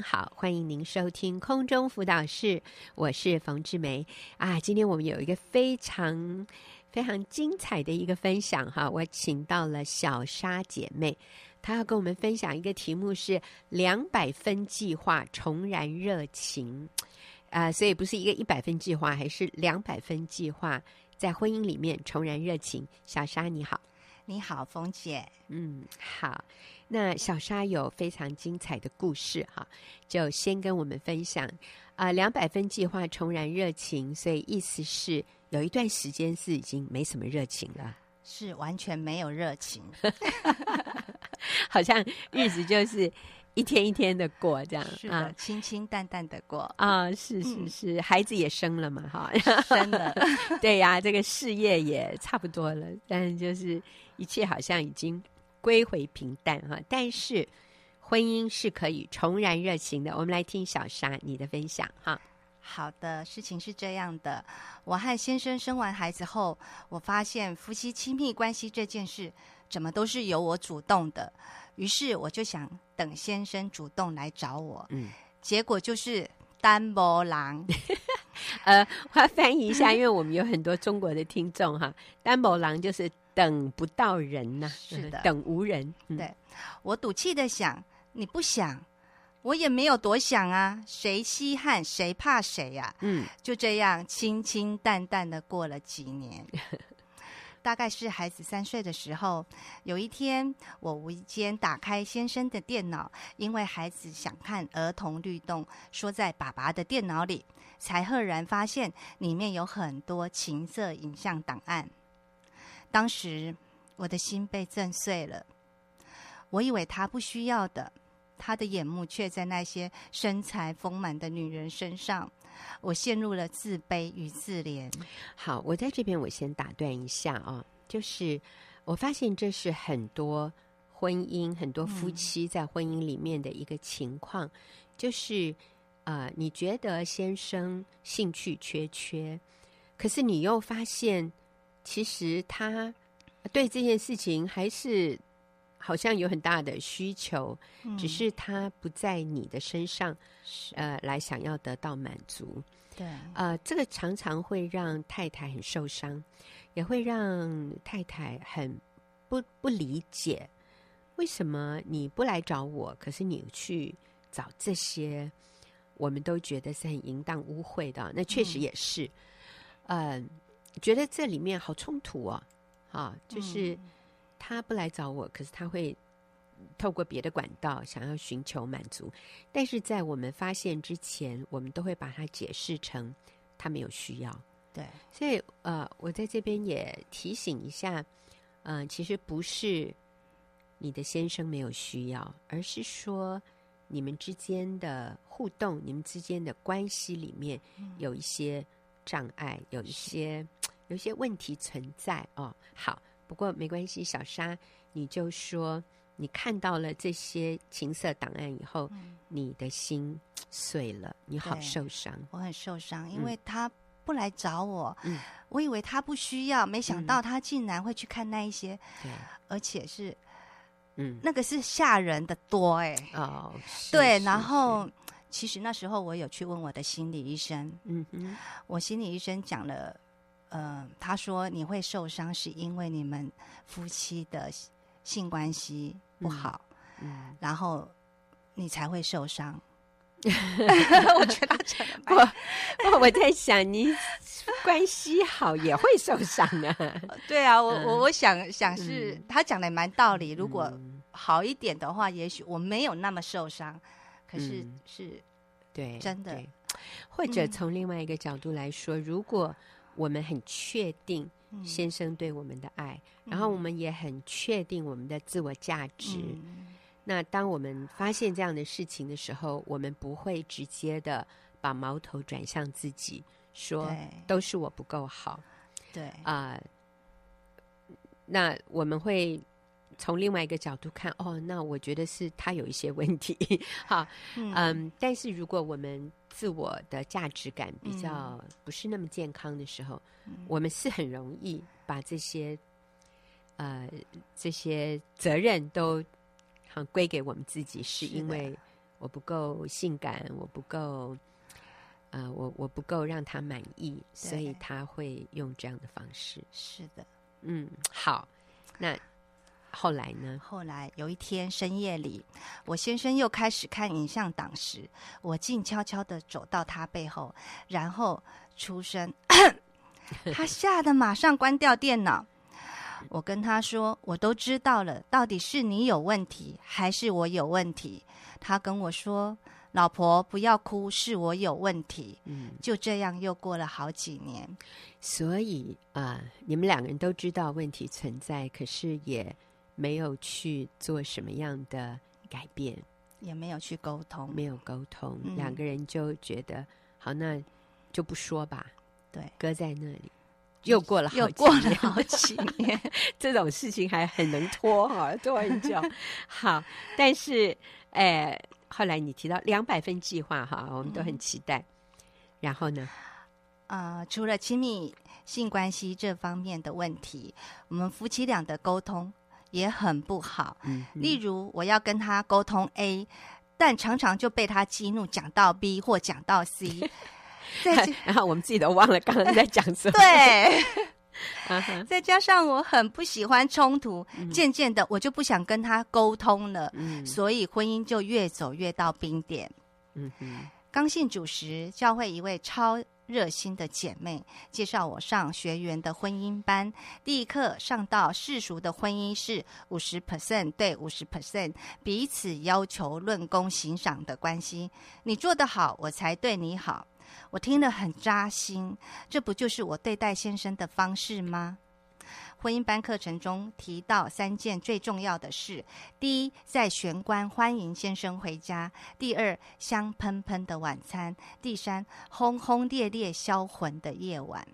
好，欢迎您收听空中辅导室，我是冯志梅啊。今天我们有一个非常非常精彩的一个分享哈，我请到了小莎姐妹，她要跟我们分享一个题目是两百分计划重燃热情啊，所以不是一个一百分计划，还是两百分计划，在婚姻里面重燃热情。小莎你好，你好，冯姐，嗯，好。那小沙有非常精彩的故事哈，就先跟我们分享啊。两百分计划重燃热情，所以意思是有一段时间是已经没什么热情了，是完全没有热情，好像日子就是一天一天的过这样，是，啊、清清淡淡的过啊。是是是，嗯、孩子也生了嘛哈，生了，对呀，这个事业也差不多了，但就是一切好像已经。归回平淡哈，但是婚姻是可以重燃热情的。我们来听小沙你的分享哈。好的，事情是这样的，我和先生生完孩子后，我发现夫妻亲密关系这件事怎么都是由我主动的，于是我就想等先生主动来找我。嗯，结果就是单波郎。呃，我要翻译一下，因为我们有很多中国的听众哈，单波郎就是。等不到人呐、啊，是的，等无人。嗯、对，我赌气的想，你不想，我也没有多想啊，谁稀罕谁怕谁呀、啊？嗯，就这样清清淡淡的过了几年。大概是孩子三岁的时候，有一天我无意间打开先生的电脑，因为孩子想看儿童律动，说在爸爸的电脑里，才赫然发现里面有很多情色影像档案。当时我的心被震碎了，我以为他不需要的，他的眼目却在那些身材丰满的女人身上，我陷入了自卑与自怜。好，我在这边我先打断一下啊，就是我发现这是很多婚姻、很多夫妻在婚姻里面的一个情况，嗯、就是啊、呃，你觉得先生兴趣缺缺，可是你又发现。其实他对这件事情还是好像有很大的需求，嗯、只是他不在你的身上，呃，来想要得到满足。对，呃，这个常常会让太太很受伤，也会让太太很不不理解，为什么你不来找我，可是你去找这些，我们都觉得是很淫荡污秽的。那确实也是，嗯。呃觉得这里面好冲突哦，啊，就是他不来找我，可是他会透过别的管道想要寻求满足，但是在我们发现之前，我们都会把它解释成他没有需要。对，所以呃，我在这边也提醒一下，嗯、呃，其实不是你的先生没有需要，而是说你们之间的互动、你们之间的关系里面有一些障碍，有一些。有些问题存在哦，好，不过没关系。小沙，你就说你看到了这些情色档案以后，嗯、你的心碎了，你好受伤。我很受伤，因为他不来找我，嗯、我以为他不需要，没想到他竟然会去看那一些，嗯、而且是，嗯，那个是吓人的多哎、欸。哦，对，然后其实那时候我有去问我的心理医生，嗯哼，我心理医生讲了。呃，他说你会受伤，是因为你们夫妻的性关系不好，嗯嗯、然后你才会受伤。我觉得真的我我在想，你关系好也会受伤啊。对啊，我我我想想是、嗯、他讲的蛮道理。如果好一点的话，也许我没有那么受伤。可是、嗯、是，对，真的。或者从另外一个角度来说，嗯、如果我们很确定先生对我们的爱，嗯、然后我们也很确定我们的自我价值。嗯、那当我们发现这样的事情的时候，我们不会直接的把矛头转向自己，说都是我不够好。对啊、呃，那我们会从另外一个角度看，哦，那我觉得是他有一些问题。好，嗯，嗯，但是如果我们自我的价值感比较不是那么健康的时候，嗯、我们是很容易把这些呃这些责任都好归给我们自己，是因为我不够性感，我不够，呃，我我不够让他满意，所以他会用这样的方式。是的，嗯，好，那后来呢？后来有一天深夜里，我先生又开始看影像档时，我静悄悄的走到他背后，然后出声，他吓得马上关掉电脑。我跟他说：“我都知道了，到底是你有问题，还是我有问题？”他跟我说：“老婆，不要哭，是我有问题。”嗯，就这样又过了好几年。所以啊、呃，你们两个人都知道问题存在，可是也没有去做什么样的改变，也没有去沟通，没有沟通，嗯、两个人就觉得好，那就不说吧，对，搁在那里。又过了好几年，又过了好几 年，这种事情还很能拖哈，拖很久。好，但是，哎，后来你提到两百分计划哈，我们都很期待。嗯、然后呢？啊、呃，除了亲密性关系这方面的问题，我们夫妻俩的沟通也很不好。嗯，例如我要跟他沟通 A，但常常就被他激怒，讲到 B 或讲到 C。再 然后我们自己都忘了刚刚在讲什么。对，再加上我很不喜欢冲突，嗯、渐渐的我就不想跟他沟通了，嗯、所以婚姻就越走越到冰点。嗯哼，刚信主时，教会一位超热心的姐妹介绍我上学员的婚姻班，第一课上到世俗的婚姻是五十 percent 对五十 percent 彼此要求论功行赏的关系，你做得好，我才对你好。我听得很扎心，这不就是我对待先生的方式吗？婚姻班课程中提到三件最重要的事：第一，在玄关欢迎先生回家；第二，香喷喷的晚餐；第三，轰轰烈烈销魂的夜晚。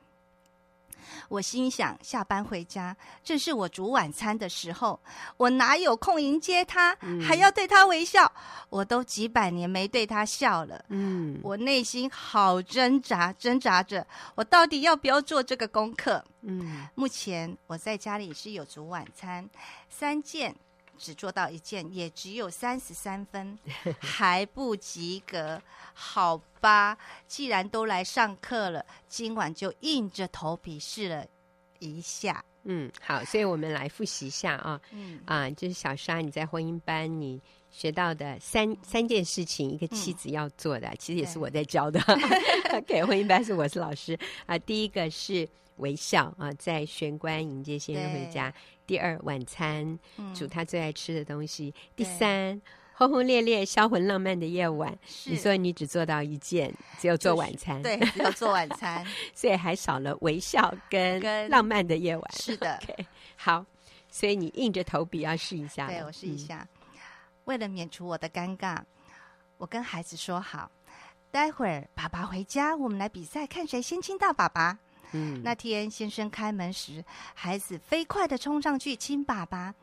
我心想，下班回家正是我煮晚餐的时候，我哪有空迎接他，嗯、还要对他微笑？我都几百年没对他笑了。嗯，我内心好挣扎，挣扎着，我到底要不要做这个功课？嗯，目前我在家里是有煮晚餐，三件。只做到一件，也只有三十三分，还不及格。好吧，既然都来上课了，今晚就硬着头皮试了一下。嗯，好，所以我们来复习一下啊。嗯啊，就是小沙你在婚姻班你学到的三三件事情，一个妻子要做的，嗯、其实也是我在教的。给对婚姻班是我是老师啊。第一个是微笑啊，在玄关迎接先生回家。第二，晚餐煮他最爱吃的东西。嗯、第三，轰轰烈烈、销魂浪漫的夜晚。你说你只做到一件，只有做晚餐，对，只有做晚餐，所以还少了微笑跟浪漫的夜晚。是的，OK，好，所以你硬着头皮要试一下。对，我试一下。嗯、为了免除我的尴尬，我跟孩子说好，待会儿爸爸回家，我们来比赛，看谁先亲到爸爸。嗯，那天先生开门时，孩子飞快的冲上去亲爸爸，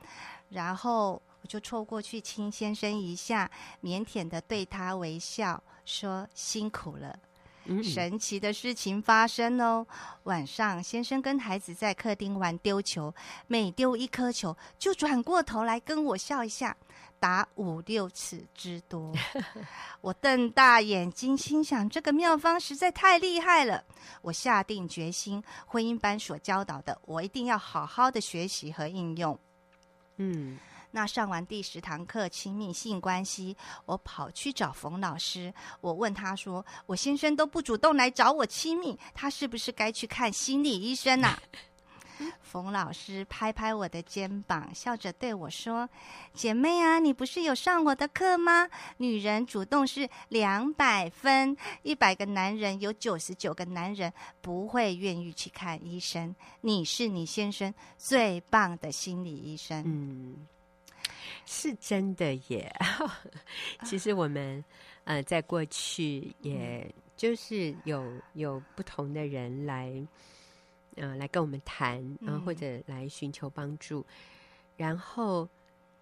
然后我就凑过去亲先生一下，腼腆的对他微笑，说辛苦了。嗯，神奇的事情发生哦，晚上先生跟孩子在客厅玩丢球，每丢一颗球就转过头来跟我笑一下。打五六次之多，我瞪大眼睛，心想这个妙方实在太厉害了。我下定决心，婚姻班所教导的，我一定要好好的学习和应用。嗯，那上完第十堂课亲密性关系，我跑去找冯老师，我问他说：“我先生都不主动来找我亲密，他是不是该去看心理医生啊？”冯老师拍拍我的肩膀，笑着对我说：“姐妹啊，你不是有上我的课吗？女人主动是两百分，一百个男人有九十九个男人不会愿意去看医生。你是你先生最棒的心理医生。”嗯，是真的耶。其实我们呃，在过去也就是有有不同的人来。嗯、呃，来跟我们谈，然、呃、后或者来寻求帮助，嗯、然后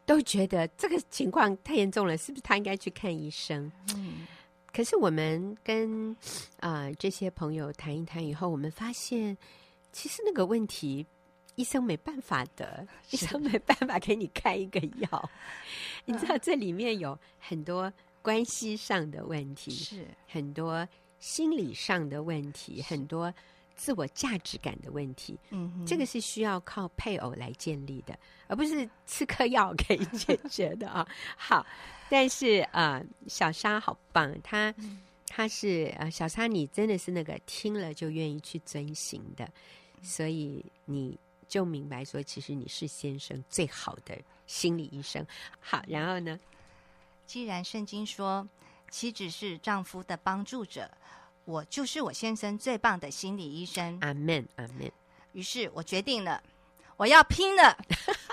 都觉得这个情况太严重了，是不是他应该去看医生？嗯，可是我们跟啊、呃、这些朋友谈一谈以后，我们发现其实那个问题医生没办法的，医生没办法给你开一个药。嗯、你知道这里面有很多关系上的问题，是。很多心理上的问题，很多自我价值感的问题。嗯，这个是需要靠配偶来建立的，而不是吃颗药可以解决的啊。好，但是啊、呃，小沙好棒，他他是啊、呃，小沙，你真的是那个听了就愿意去遵行的，所以你就明白说，其实你是先生最好的心理医生。好，然后呢？既然圣经说妻子是丈夫的帮助者，我就是我先生最棒的心理医生。阿门，阿门。于是我决定了，我要拼了，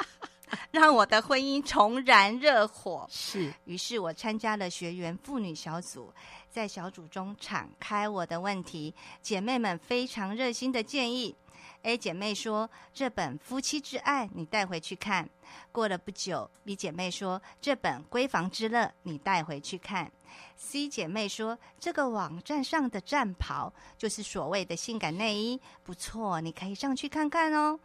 让我的婚姻重燃热火。是。于是我参加了学员妇女小组，在小组中敞开我的问题，姐妹们非常热心的建议。A 姐妹说：“这本《夫妻之爱》你带回去看。”过了不久，B 姐妹说：“这本《闺房之乐》你带回去看。”C 姐妹说：“这个网站上的战袍就是所谓的性感内衣，不错，你可以上去看看哦。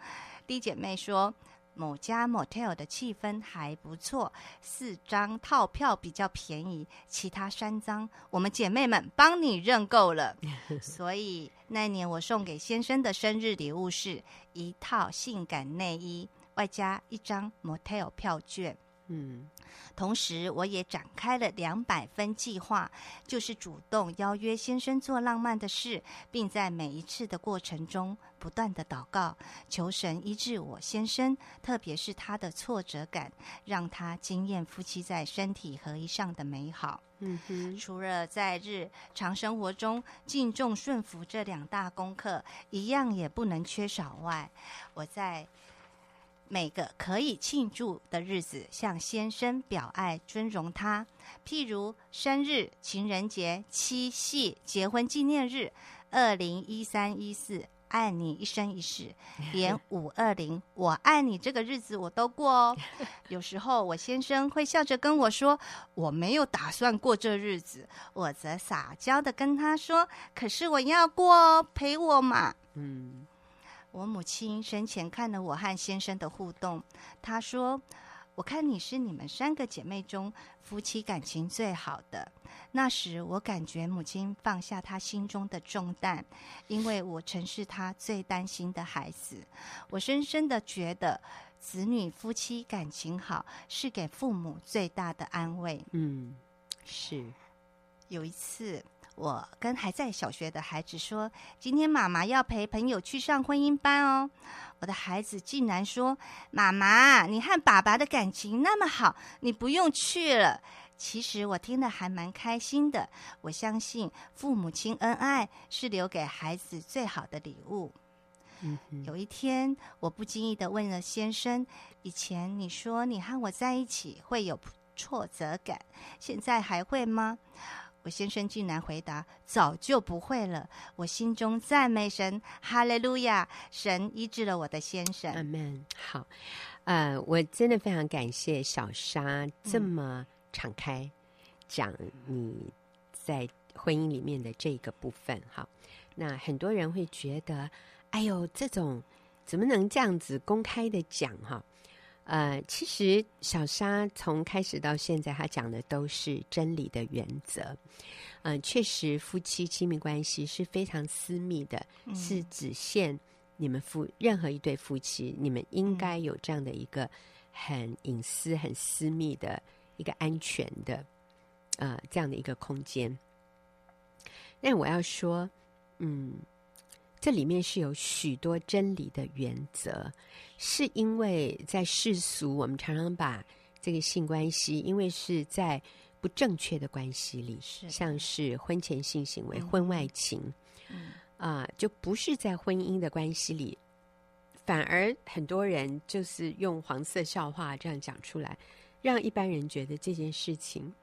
”D 姐妹说。某家 motel 的气氛还不错，四张套票比较便宜，其他三张我们姐妹们帮你认购了。所以那年我送给先生的生日礼物是一套性感内衣，外加一张 motel 票券。嗯。同时，我也展开了两百分计划，就是主动邀约先生做浪漫的事，并在每一次的过程中不断的祷告，求神医治我先生，特别是他的挫折感，让他惊艳夫妻在身体合一上的美好。嗯哼，除了在日常生活中敬重顺服这两大功课，一样也不能缺少外，我在。每个可以庆祝的日子，向先生表爱、尊荣他，譬如生日、情人节、七夕、结婚纪念日、二零一三一四，爱你一生一世，连五二零我爱你这个日子我都过哦。有时候我先生会笑着跟我说：“我没有打算过这日子。”我则撒娇的跟他说：“可是我要过哦，陪我嘛。”嗯。我母亲生前看了我和先生的互动，她说：“我看你是你们三个姐妹中夫妻感情最好的。”那时我感觉母亲放下她心中的重担，因为我曾是她最担心的孩子。我深深的觉得，子女夫妻感情好是给父母最大的安慰。嗯，是。有一次。我跟还在小学的孩子说：“今天妈妈要陪朋友去上婚姻班哦。”我的孩子竟然说：“妈妈，你和爸爸的感情那么好，你不用去了。”其实我听得还蛮开心的。我相信父母亲恩爱是留给孩子最好的礼物。嗯。有一天，我不经意的问了先生：“以前你说你和我在一起会有挫折感，现在还会吗？”我先生竟然回答：“早就不会了。”我心中赞美神，哈利路亚！神医治了我的先生。阿门。好，呃，我真的非常感谢小沙这么敞开讲你在婚姻里面的这个部分。好，那很多人会觉得，哎呦，这种怎么能这样子公开的讲？哈。呃，其实小沙从开始到现在，他讲的都是真理的原则。嗯、呃，确实，夫妻亲密关系是非常私密的，嗯、是只限你们夫任何一对夫妻，你们应该有这样的一个很隐私、很私密的一个安全的呃这样的一个空间。那我要说，嗯。这里面是有许多真理的原则，是因为在世俗，我们常常把这个性关系，因为是在不正确的关系里，是像是婚前性行为、嗯、婚外情，啊、呃，就不是在婚姻的关系里，反而很多人就是用黄色笑话这样讲出来，让一般人觉得这件事情，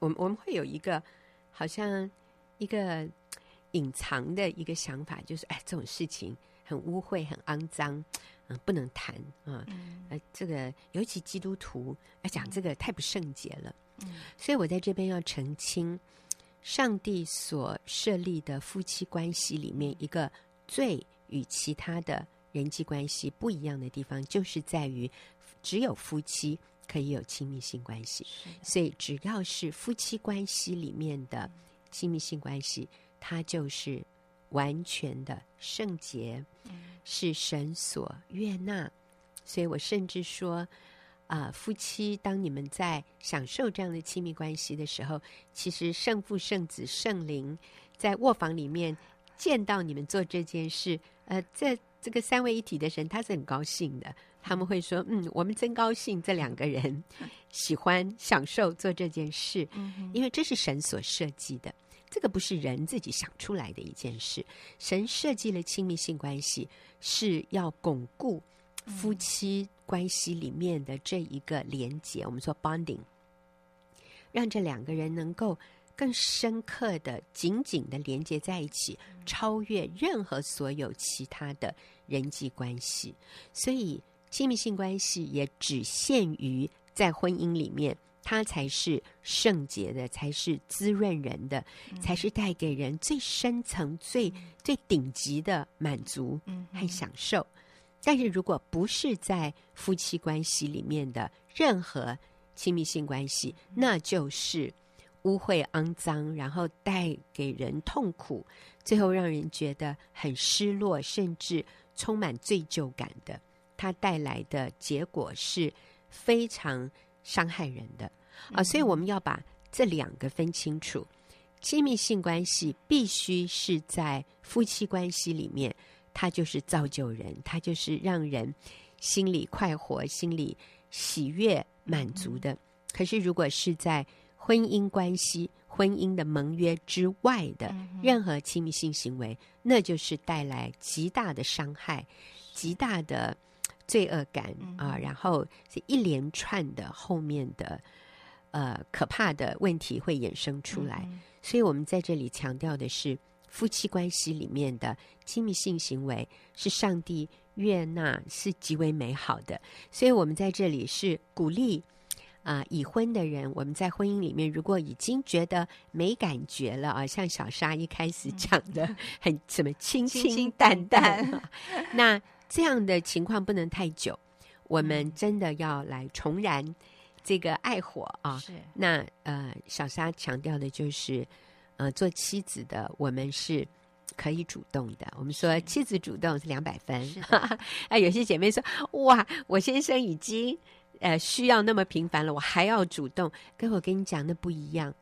我们我们会有一个好像一个。隐藏的一个想法就是，哎，这种事情很污秽、很肮脏，嗯，不能谈啊。嗯、呃，这个尤其基督徒哎讲，这个太不圣洁了。嗯，所以我在这边要澄清，上帝所设立的夫妻关系里面，一个最与其他的人际关系不一样的地方，就是在于只有夫妻可以有亲密性关系。所以只要是夫妻关系里面的亲密性关系，它就是完全的圣洁，是神所悦纳。所以我甚至说，啊、呃，夫妻当你们在享受这样的亲密关系的时候，其实圣父、圣子、圣灵在卧房里面见到你们做这件事，呃，这这个三位一体的神他是很高兴的，他们会说，嗯，我们真高兴，这两个人喜欢享受做这件事，因为这是神所设计的，这个不是人自己想出来的一件事，神设计了亲密性关系是要巩固。夫妻关系里面的这一个连接，我们说 bonding，让这两个人能够更深刻的、紧紧的连接在一起，超越任何所有其他的人际关系。所以，亲密性关系也只限于在婚姻里面，它才是圣洁的，才是滋润人的，才是带给人最深层、最最顶级的满足和享受。但是，如果不是在夫妻关系里面的任何亲密性关系，那就是污秽肮脏，然后带给人痛苦，最后让人觉得很失落，甚至充满罪疚感的。它带来的结果是非常伤害人的啊！所以我们要把这两个分清楚：亲密性关系必须是在夫妻关系里面。它就是造就人，它就是让人心里快活、心里喜悦、满足的。可是，如果是在婚姻关系、婚姻的盟约之外的任何亲密性行为，那就是带来极大的伤害、极大的罪恶感啊！然后是一连串的后面的呃可怕的问题会衍生出来。所以我们在这里强调的是。夫妻关系里面的亲密性行为是上帝悦纳，是极为美好的。所以，我们在这里是鼓励啊、呃，已婚的人，我们在婚姻里面，如果已经觉得没感觉了啊，像小沙一开始讲的，很什么清清淡淡，那这样的情况不能太久，我们真的要来重燃这个爱火啊。是那呃，小沙强调的就是。呃，做妻子的，我们是可以主动的。我们说妻子主动是两百分。啊，有些姐妹说，哇，我先生已经呃需要那么频繁了，我还要主动。跟我跟你讲，那不一样。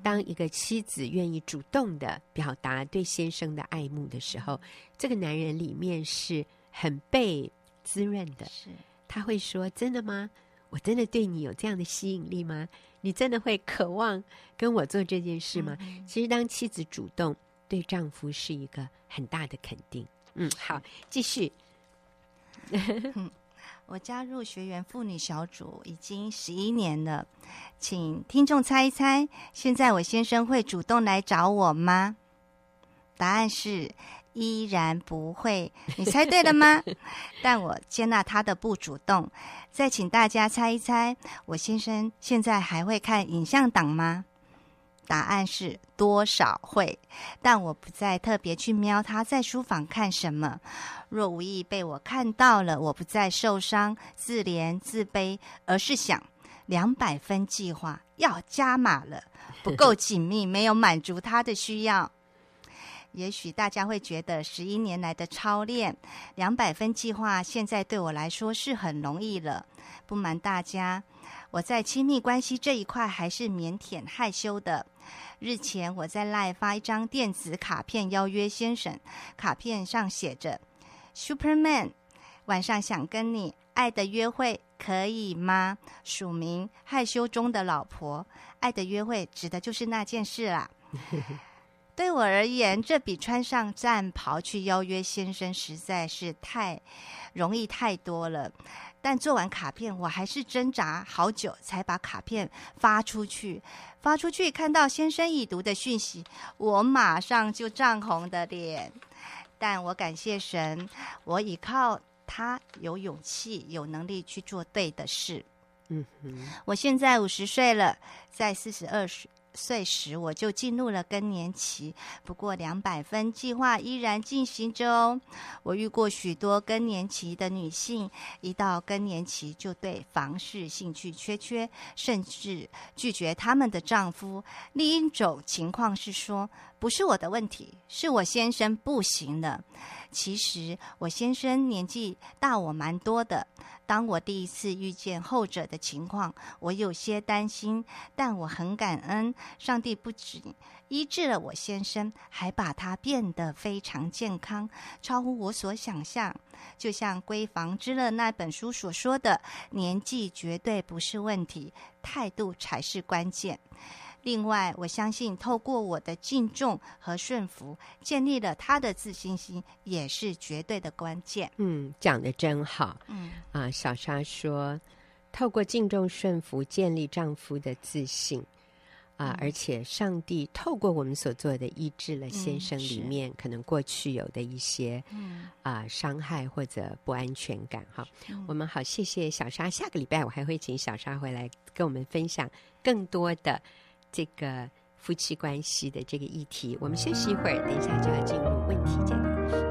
当一个妻子愿意主动的表达对先生的爱慕的时候，这个男人里面是很被滋润的。是，他会说：“真的吗？我真的对你有这样的吸引力吗？”你真的会渴望跟我做这件事吗？嗯、其实，当妻子主动对丈夫是一个很大的肯定。嗯，好，继续。嗯，我加入学员妇女小组已经十一年了，请听众猜一猜，现在我先生会主动来找我吗？答案是。依然不会，你猜对了吗？但我接纳他的不主动。再请大家猜一猜，我先生现在还会看影像档吗？答案是多少会，但我不再特别去瞄他在书房看什么。若无意被我看到了，我不再受伤、自怜、自卑，而是想两百分计划要加码了，不够紧密，没有满足他的需要。也许大家会觉得十一年来的操练，两百分计划现在对我来说是很容易了。不瞒大家，我在亲密关系这一块还是腼腆害羞的。日前我在 LINE 发一张电子卡片邀约先生，卡片上写着 “Superman”，晚上想跟你爱的约会，可以吗？署名害羞中的老婆，爱的约会指的就是那件事啦。对我而言，这比穿上战袍去邀约先生实在是太容易太多了。但做完卡片，我还是挣扎好久才把卡片发出去。发出去，看到先生已读的讯息，我马上就涨红的脸。但我感谢神，我依靠他有勇气、有能力去做对的事。嗯哼，我现在五十岁了，在四十二岁。时，我就进入了更年期。不过，两百分计划依然进行着哦。我遇过许多更年期的女性，一到更年期就对房事兴趣缺缺，甚至拒绝他们的丈夫。另一种情况是说，不是我的问题，是我先生不行了。其实我先生年纪大我蛮多的。当我第一次遇见后者的情况，我有些担心，但我很感恩，上帝不仅医治了我先生，还把他变得非常健康，超乎我所想象。就像《闺房之乐》那本书所说的，年纪绝对不是问题，态度才是关键。另外，我相信透过我的敬重和顺服，建立了他的自信心，也是绝对的关键。嗯，讲的真好。嗯啊，小莎说，透过敬重顺服，建立丈夫的自信啊，而且上帝透过我们所做的，医治了先生里面可能过去有的一些嗯啊伤害或者不安全感。哈，我们好，谢谢小莎。下个礼拜我还会请小莎回来跟我们分享更多的。这个夫妻关系的这个议题，我们休息一会儿，等一下就要进入问题解答的时间。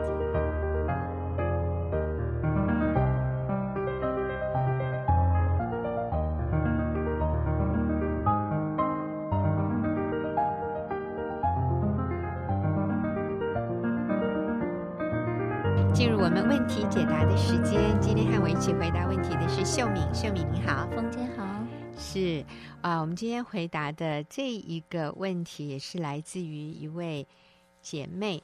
进入我们问题解答的时间，今天和我一起回答问题的是秀敏，秀敏你好，凤姐好。是啊，我们今天回答的这一个问题也是来自于一位姐妹，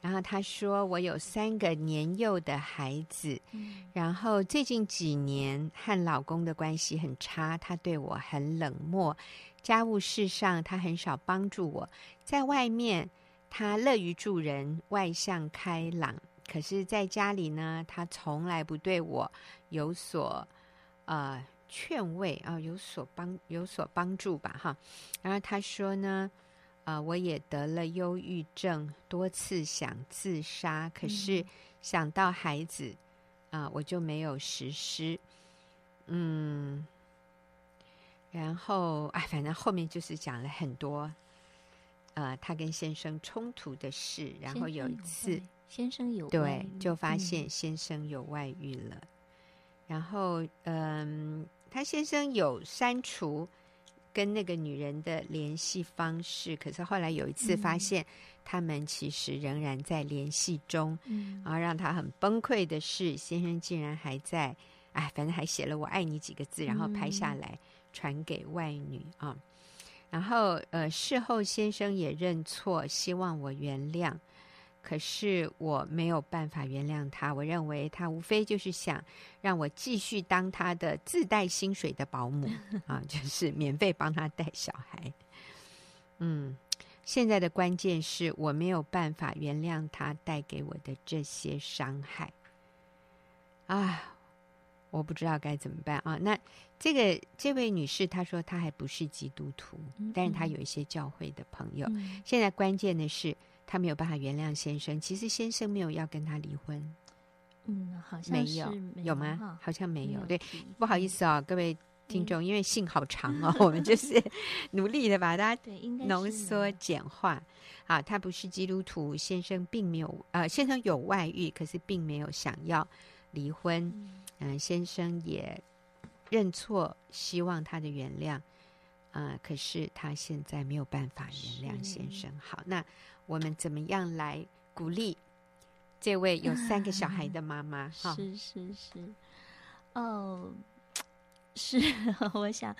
然后她说：“我有三个年幼的孩子，嗯、然后最近几年和老公的关系很差，他对我很冷漠，家务事上他很少帮助我，在外面他乐于助人，外向开朗，可是在家里呢，他从来不对我有所呃。”劝慰啊，有所帮有所帮助吧，哈。然后他说呢，啊、呃，我也得了忧郁症，多次想自杀，可是想到孩子啊、呃，我就没有实施。嗯，然后哎，反正后面就是讲了很多，呃，他跟先生冲突的事。然后有一次，先生有对，就发现先生有外遇了。嗯、然后，嗯。他先生有删除跟那个女人的联系方式，可是后来有一次发现，他们其实仍然在联系中。嗯，然后让他很崩溃的是，先生竟然还在，哎，反正还写了“我爱你”几个字，然后拍下来传给外女啊。然后呃，事后先生也认错，希望我原谅。可是我没有办法原谅他，我认为他无非就是想让我继续当他的自带薪水的保姆 啊，就是免费帮他带小孩。嗯，现在的关键是我没有办法原谅他带给我的这些伤害。啊，我不知道该怎么办啊。那这个这位女士她说她还不是基督徒，但是她有一些教会的朋友。现在关键的是。他没有办法原谅先生，其实先生没有要跟他离婚，嗯，好像是没有，有吗？哦、好像没有。对，不好意思啊、哦，各位听众，嗯、因为信好长哦，我们就是努力的把它浓缩简化。啊，他不是基督徒，先生并没有，呃，先生有外遇，可是并没有想要离婚。嗯、呃，先生也认错，希望他的原谅。啊、呃，可是他现在没有办法原谅先生。好，那。我们怎么样来鼓励这位有三个小孩的妈妈？哈，是是是，哦，是，我想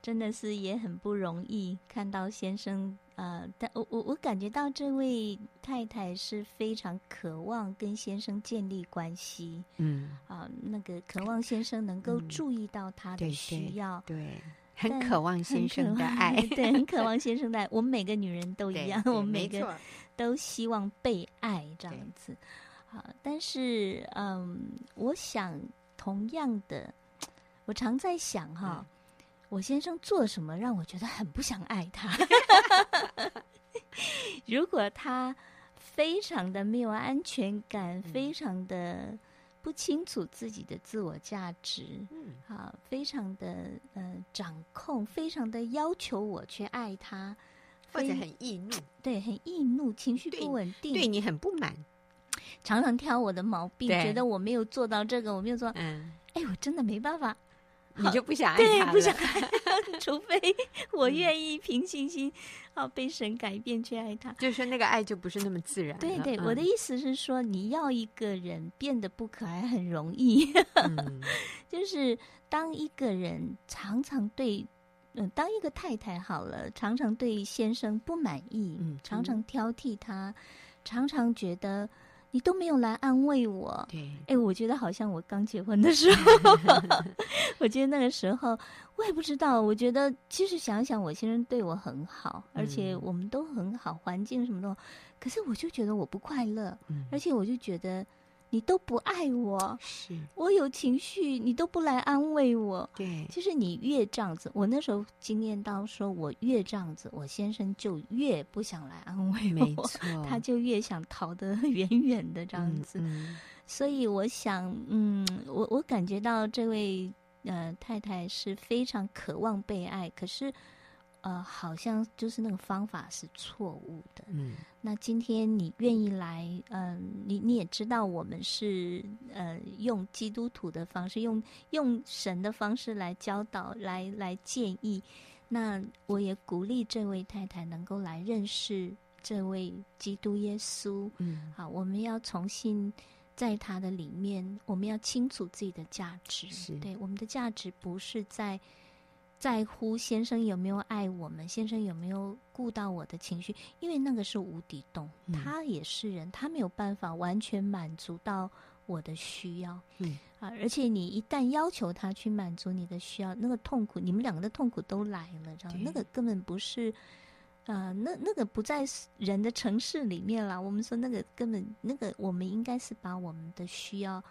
真的是也很不容易看到先生，呃，但我我我感觉到这位太太是非常渴望跟先生建立关系，嗯，啊、呃，那个渴望先生能够注意到她的需要，嗯、对。对对很渴望先生的爱，对，很渴 望先生的爱。我们每个女人都一样，我们每个都希望被爱这样子。好，但是嗯，我想同样的，我常在想哈，嗯、我先生做什么让我觉得很不想爱他？如果他非常的没有安全感，嗯、非常的。不清楚自己的自我价值，嗯，啊，非常的呃掌控，非常的要求我去爱他，或者很易怒，对，很易怒，情绪不稳定，对，对你很不满，常常挑我的毛病，觉得我没有做到这个，我没有做，嗯，哎，我真的没办法。你就不想爱他对，不想爱，除非 我愿意凭信心，好、嗯、被神改变去爱他。就是说，那个爱就不是那么自然。对对，嗯、我的意思是说，你要一个人变得不可爱很容易，嗯、就是当一个人常常对，嗯、呃，当一个太太好了，常常对先生不满意，嗯，常常挑剔他，常常觉得。你都没有来安慰我，对，哎，我觉得好像我刚结婚的时候，我觉得那个时候我也不知道，我觉得其实想想，我先生对我很好，而且我们都很好，环境什么的，可是我就觉得我不快乐，而且我就觉得。你都不爱我，是我有情绪，你都不来安慰我。对，就是你越这样子，我那时候经验到，说我越这样子，我先生就越不想来安慰我，没 错，他就越想逃得 远远的这样子。嗯嗯、所以我想，嗯，我我感觉到这位呃太太是非常渴望被爱，可是。呃，好像就是那个方法是错误的。嗯，那今天你愿意来，嗯、呃，你你也知道我们是呃用基督徒的方式，用用神的方式来教导，来来建议。那我也鼓励这位太太能够来认识这位基督耶稣。嗯，好，我们要重新在他的里面，我们要清楚自己的价值。是对，我们的价值不是在。在乎先生有没有爱我们，先生有没有顾到我的情绪，因为那个是无底洞，嗯、他也是人，他没有办法完全满足到我的需要。嗯啊，而且你一旦要求他去满足你的需要，那个痛苦，你们两个的痛苦都来了，知道吗？那个根本不是，呃，那那个不在人的城市里面了。我们说那个根本那个，我们应该是把我们的需要。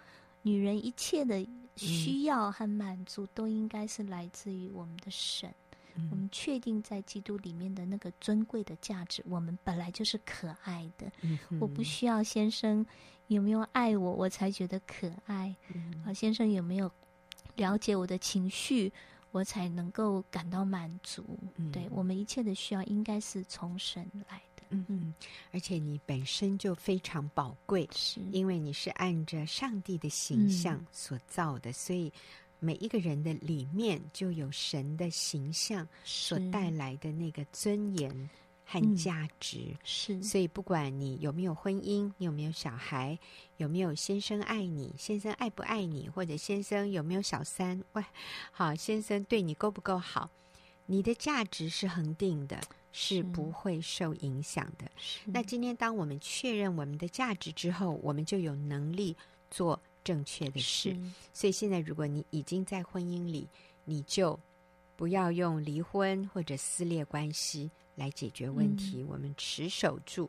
女人一切的需要和满足，都应该是来自于我们的神。嗯、我们确定在基督里面的那个尊贵的价值，我们本来就是可爱的。嗯、我不需要先生有没有爱我，我才觉得可爱。嗯、啊，先生有没有了解我的情绪，我才能够感到满足。嗯、对，我们一切的需要，应该是从神来。嗯。嗯，而且你本身就非常宝贵，是。因为你是按着上帝的形象所造的，嗯、所以每一个人的里面就有神的形象所带来的那个尊严和价值。嗯、是，所以不管你有没有婚姻，你有没有小孩，有没有先生爱你，先生爱不爱你，或者先生有没有小三，喂，好，先生对你够不够好，你的价值是恒定的。是不会受影响的。那今天，当我们确认我们的价值之后，我们就有能力做正确的事。所以，现在如果你已经在婚姻里，你就不要用离婚或者撕裂关系来解决问题。嗯、我们持守住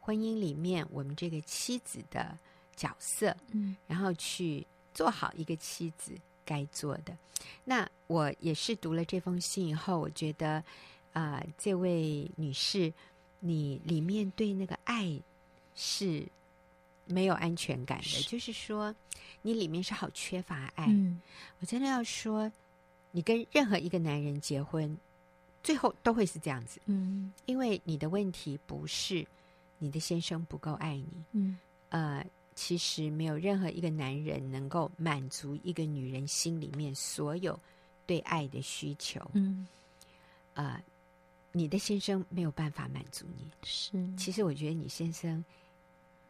婚姻里面我们这个妻子的角色，嗯，然后去做好一个妻子该做的。那我也是读了这封信以后，我觉得。啊、呃，这位女士，你里面对那个爱是没有安全感的，是就是说，你里面是好缺乏爱。嗯，我真的要说，你跟任何一个男人结婚，最后都会是这样子。嗯，因为你的问题不是你的先生不够爱你。嗯，呃，其实没有任何一个男人能够满足一个女人心里面所有对爱的需求。嗯，呃。你的先生没有办法满足你，是。其实我觉得你先生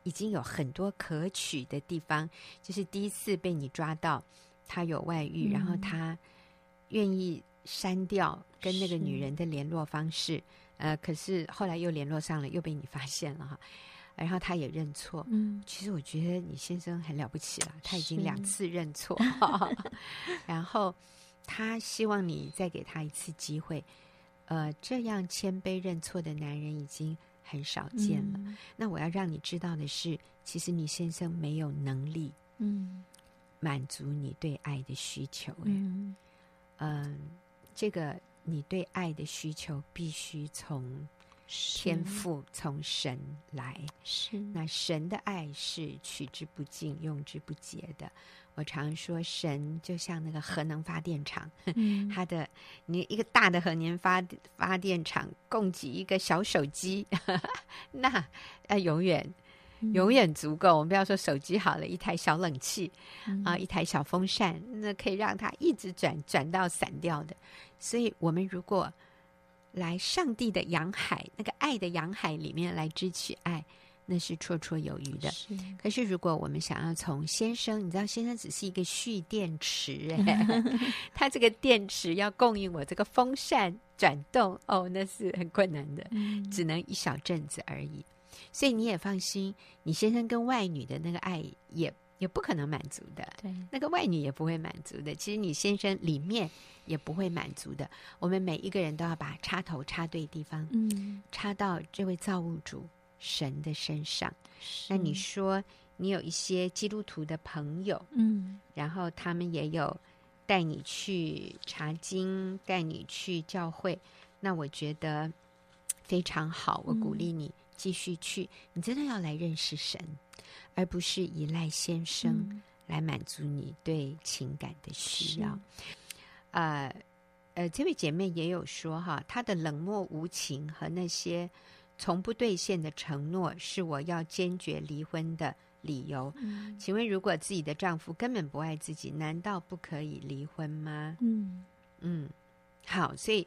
已经有很多可取的地方，就是第一次被你抓到他有外遇，嗯、然后他愿意删掉跟那个女人的联络方式，呃，可是后来又联络上了，又被你发现了哈，然后他也认错。嗯，其实我觉得你先生很了不起了，他已经两次认错，然后他希望你再给他一次机会。呃，这样谦卑认错的男人已经很少见了。嗯、那我要让你知道的是，其实你先生没有能力，嗯，满足你对爱的需求。嗯，嗯、呃，这个你对爱的需求必须从天赋从神来，是那神的爱是取之不尽、用之不竭的。我常说，神就像那个核能发电厂，嗯、它的你一个大的核能发发电厂供给一个小手机，那呃永远永远足够。我们不要说手机好了，一台小冷气、嗯、啊，一台小风扇，那可以让它一直转转到散掉的。所以，我们如果来上帝的洋海，那个爱的洋海里面来支取爱。那是绰绰有余的。是，可是如果我们想要从先生，你知道，先生只是一个蓄电池，哎，他这个电池要供应我这个风扇转动，哦，那是很困难的，嗯、只能一小阵子而已。所以你也放心，你先生跟外女的那个爱也也不可能满足的，对，那个外女也不会满足的。其实你先生里面也不会满足的。我们每一个人都要把插头插对地方，嗯，插到这位造物主。神的身上，那你说你有一些基督徒的朋友，嗯，然后他们也有带你去查经，带你去教会，那我觉得非常好，我鼓励你继续去。嗯，你真的要来认识神，而不是依赖先生来满足你对情感的需要。呃呃，这位姐妹也有说哈，她的冷漠无情和那些。从不兑现的承诺是我要坚决离婚的理由。嗯，请问，如果自己的丈夫根本不爱自己，难道不可以离婚吗？嗯嗯，好，所以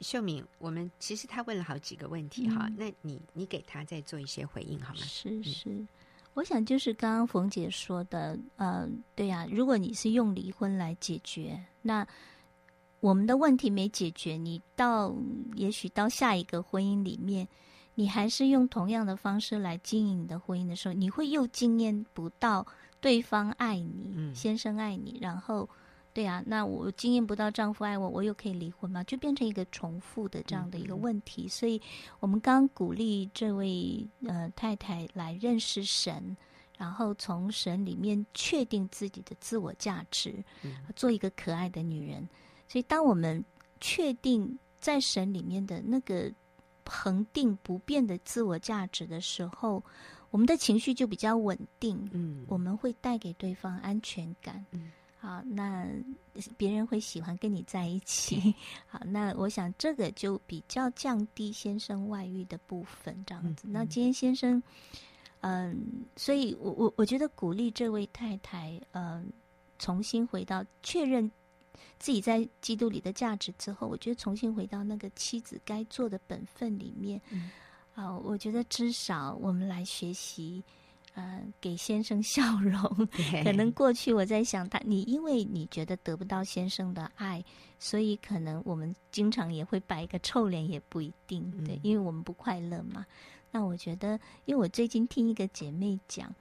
秀敏，我们其实他问了好几个问题哈，嗯，那你你给他再做一些回应好吗？是是，嗯，我想就是刚刚冯姐说的，呃，对呀，如果你是用离婚来解决，那我们的问题没解决，你到也许到下一个婚姻里面。你还是用同样的方式来经营你的婚姻的时候，你会又经验不到对方爱你，嗯、先生爱你，然后，对啊，那我经验不到丈夫爱我，我又可以离婚吗？就变成一个重复的这样的一个问题。嗯、所以，我们刚鼓励这位呃太太来认识神，然后从神里面确定自己的自我价值，嗯、做一个可爱的女人。所以，当我们确定在神里面的那个。恒定不变的自我价值的时候，我们的情绪就比较稳定。嗯，我们会带给对方安全感。嗯，好，那别人会喜欢跟你在一起。好，那我想这个就比较降低先生外遇的部分，这样子。嗯，那今天先生，嗯，所以我我我觉得鼓励这位太太，嗯，重新回到确认。自己在基督里的价值之后，我觉得重新回到那个妻子该做的本分里面，嗯、啊，我觉得至少我们来学习，呃，给先生 笑容。可能过去我在想他，你因为你觉得得不到先生的爱，所以可能我们经常也会摆一个臭脸，也不一定，对，因为我们不快乐嘛。那我觉得，因为我最近听一个姐妹讲。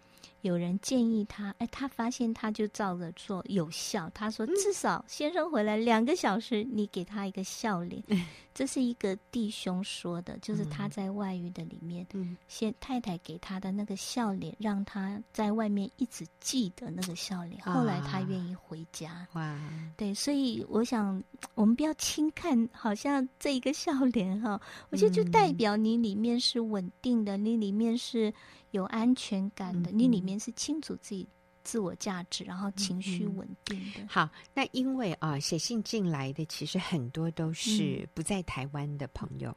有人建议他，哎，他发现他就照着做有效。他说，至少先生回来两个小时，你给他一个笑脸。嗯、这是一个弟兄说的，就是他在外遇的里面，嗯、先太太给他的那个笑脸，让他在外面一直记得那个笑脸。后来他愿意回家。哇，对，所以我想，我们不要轻看，好像这一个笑脸哈，我觉得就代表你里面是稳定的，你里面是。有安全感的，嗯、你里面是清楚自己自我价值，嗯、然后情绪稳定的。好，那因为啊，写信进来的其实很多都是不在台湾的朋友，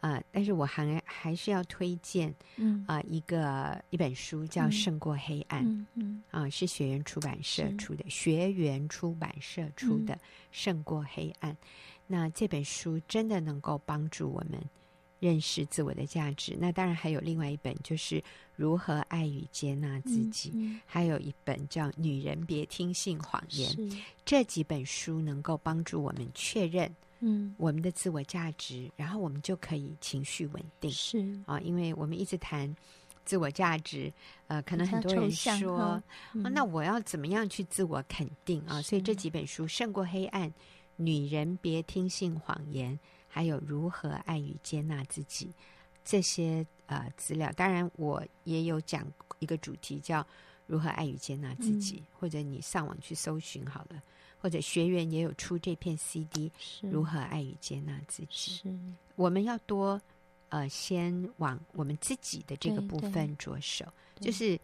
啊、嗯呃，但是我还还是要推荐，嗯啊、呃，一个一本书叫《胜过黑暗》，啊、呃，是学员出版社出的，学员出版社出的《胜过黑暗》嗯。那这本书真的能够帮助我们。认识自我的价值，那当然还有另外一本，就是如何爱与接纳自己。嗯嗯、还有一本叫《女人别听信谎言》。这几本书能够帮助我们确认，嗯，我们的自我价值，嗯、然后我们就可以情绪稳定。是啊，因为我们一直谈自我价值，呃，可能很多人说，啊、那我要怎么样去自我肯定啊？所以这几本书胜过黑暗，《女人别听信谎言》。还有如何爱与接纳自己这些呃资料，当然我也有讲一个主题叫如何爱与接纳自己，嗯、或者你上网去搜寻好了，或者学员也有出这片 CD，如何爱与接纳自己。是我们要多呃，先往我们自己的这个部分着手，就是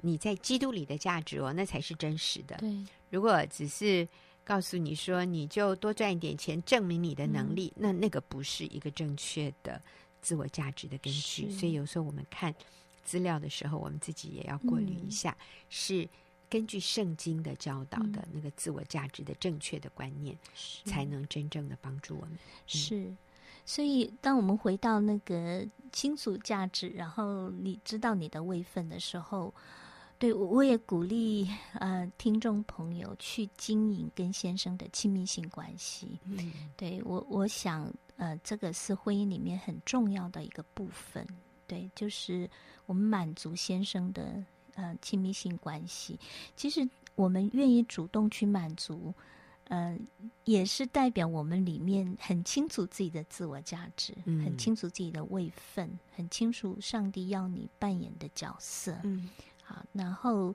你在基督里的价值哦，那才是真实的。对，如果只是告诉你说你就多赚一点钱证明你的能力，嗯、那那个不是一个正确的自我价值的根据。所以有时候我们看资料的时候，我们自己也要过滤一下，嗯、是根据圣经的教导的那个自我价值的正确的观念，嗯、才能真正的帮助我们。嗯、是。所以，当我们回到那个亲属价值，然后你知道你的位分的时候，对，我也鼓励呃听众朋友去经营跟先生的亲密性关系。嗯，对我，我想呃，这个是婚姻里面很重要的一个部分。对，就是我们满足先生的呃亲密性关系。其实我们愿意主动去满足。嗯、呃，也是代表我们里面很清楚自己的自我价值，嗯、很清楚自己的位分，很清楚上帝要你扮演的角色。嗯，好，然后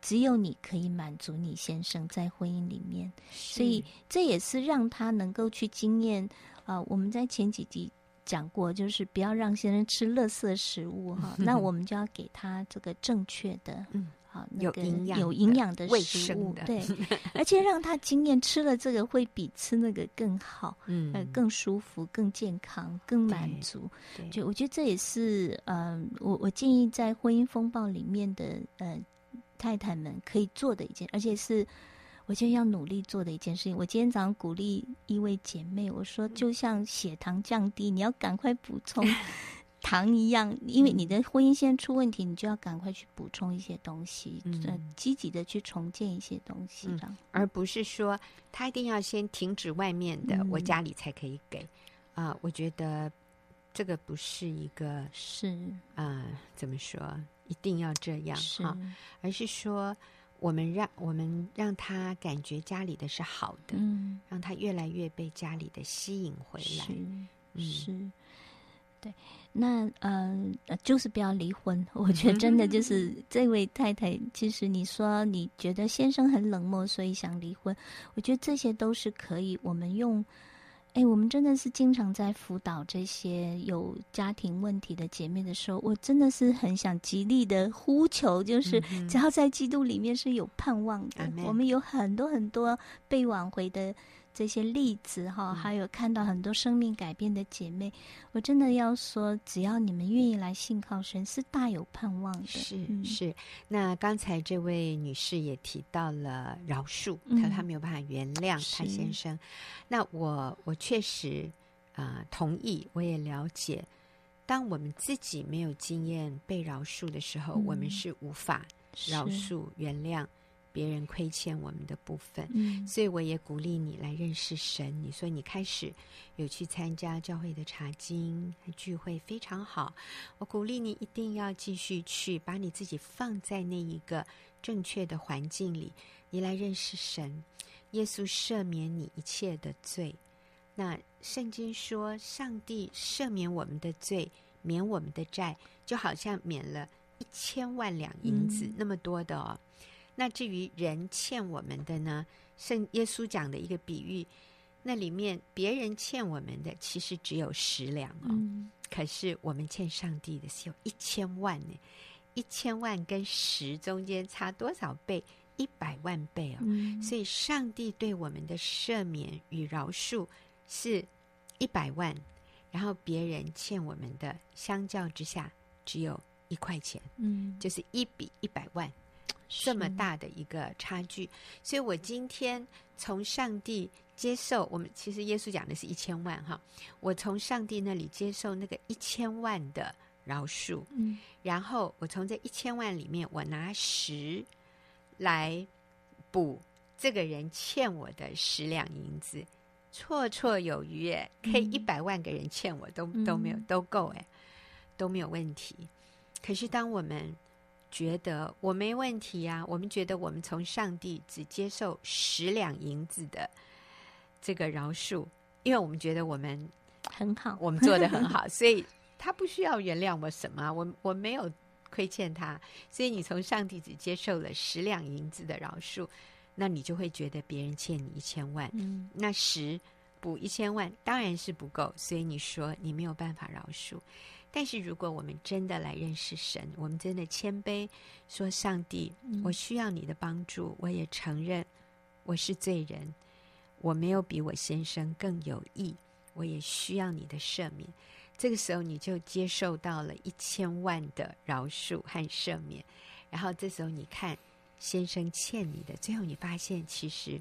只有你可以满足你先生在婚姻里面，所以这也是让他能够去经验。啊、呃，我们在前几集讲过，就是不要让先生吃垃圾食物哈，那我们就要给他这个正确的。嗯。那个、有营养、有营养的食物，对，而且让他经验吃了这个会比吃那个更好，嗯、呃，更舒服、更健康、更满足。就我觉得这也是，嗯、呃，我我建议在婚姻风暴里面的呃太太们可以做的一件，而且是我觉得要努力做的一件事情。我今天早上鼓励一位姐妹，我说就像血糖降低，你要赶快补充。糖一样，因为你的婚姻现在出问题，你就要赶快去补充一些东西，嗯、呃，积极的去重建一些东西，嗯、而不是说他一定要先停止外面的，嗯、我家里才可以给。啊、呃，我觉得这个不是一个是。啊、呃，怎么说一定要这样哈？而是说我们让我们让他感觉家里的是好的，嗯，让他越来越被家里的吸引回来，是。对，那呃，就是不要离婚。我觉得真的就是这位太太，其实你说你觉得先生很冷漠，所以想离婚，我觉得这些都是可以。我们用，哎，我们真的是经常在辅导这些有家庭问题的姐妹的时候，我真的是很想极力的呼求，就是只要在基督里面是有盼望的。我们有很多很多被挽回的。这些例子哈，还有看到很多生命改变的姐妹，嗯、我真的要说，只要你们愿意来信靠神，是大有盼望的。是是。那刚才这位女士也提到了饶恕，她说她没有办法原谅她先生。嗯、那我我确实啊、呃、同意，我也了解，当我们自己没有经验被饶恕的时候，嗯、我们是无法饶恕原谅。别人亏欠我们的部分，嗯，所以我也鼓励你来认识神。你说你开始有去参加教会的查经聚会，非常好。我鼓励你一定要继续去，把你自己放在那一个正确的环境里，你来认识神。耶稣赦免你一切的罪。那圣经说，上帝赦免我们的罪，免我们的债，就好像免了一千万两银子，嗯，那么多的哦。那至于人欠我们的呢？圣耶稣讲的一个比喻，那里面别人欠我们的其实只有十两哦，嗯、可是我们欠上帝的是有一千万呢，一千万跟十中间差多少倍？一百万倍哦。嗯、所以上帝对我们的赦免与饶恕是一百万，然后别人欠我们的相较之下只有一块钱，嗯，就是一比一百万。这么大的一个差距，所以我今天从上帝接受我们，其实耶稣讲的是一千万哈，我从上帝那里接受那个一千万的饶恕，嗯，然后我从这一千万里面，我拿十来补这个人欠我的十两银子，绰绰有余，哎，可以一百万个人欠我都、嗯、都没有都够，哎，都没有问题。可是当我们觉得我没问题呀、啊，我们觉得我们从上帝只接受十两银子的这个饶恕，因为我们觉得我们很好，我们做的很好，所以他不需要原谅我什么，我我没有亏欠他，所以你从上帝只接受了十两银子的饶恕，那你就会觉得别人欠你一千万，嗯、那十补一千万当然是不够，所以你说你没有办法饶恕。但是如果我们真的来认识神，我们真的谦卑说：“上帝，我需要你的帮助。”我也承认我是罪人，我没有比我先生更有义，我也需要你的赦免。这个时候，你就接受到了一千万的饶恕和赦免。然后这时候，你看先生欠你的，最后你发现其实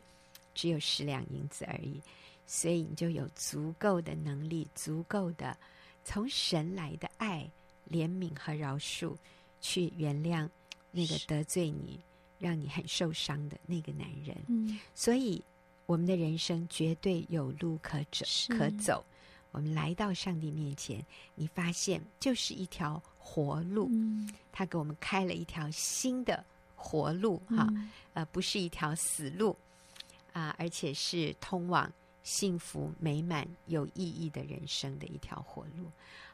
只有十两银子而已，所以你就有足够的能力，足够的。从神来的爱、怜悯和饶恕，去原谅那个得罪你、让你很受伤的那个男人。嗯，所以我们的人生绝对有路可走，可走。我们来到上帝面前，你发现就是一条活路。嗯，他给我们开了一条新的活路，哈，嗯，呃，不是一条死路啊，呃，而且是通往。幸福美满有意义的人生的一条活路。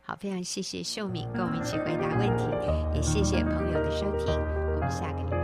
好，非常谢谢秀敏跟我们一起回答问题，也谢谢朋友的收听。我们下个。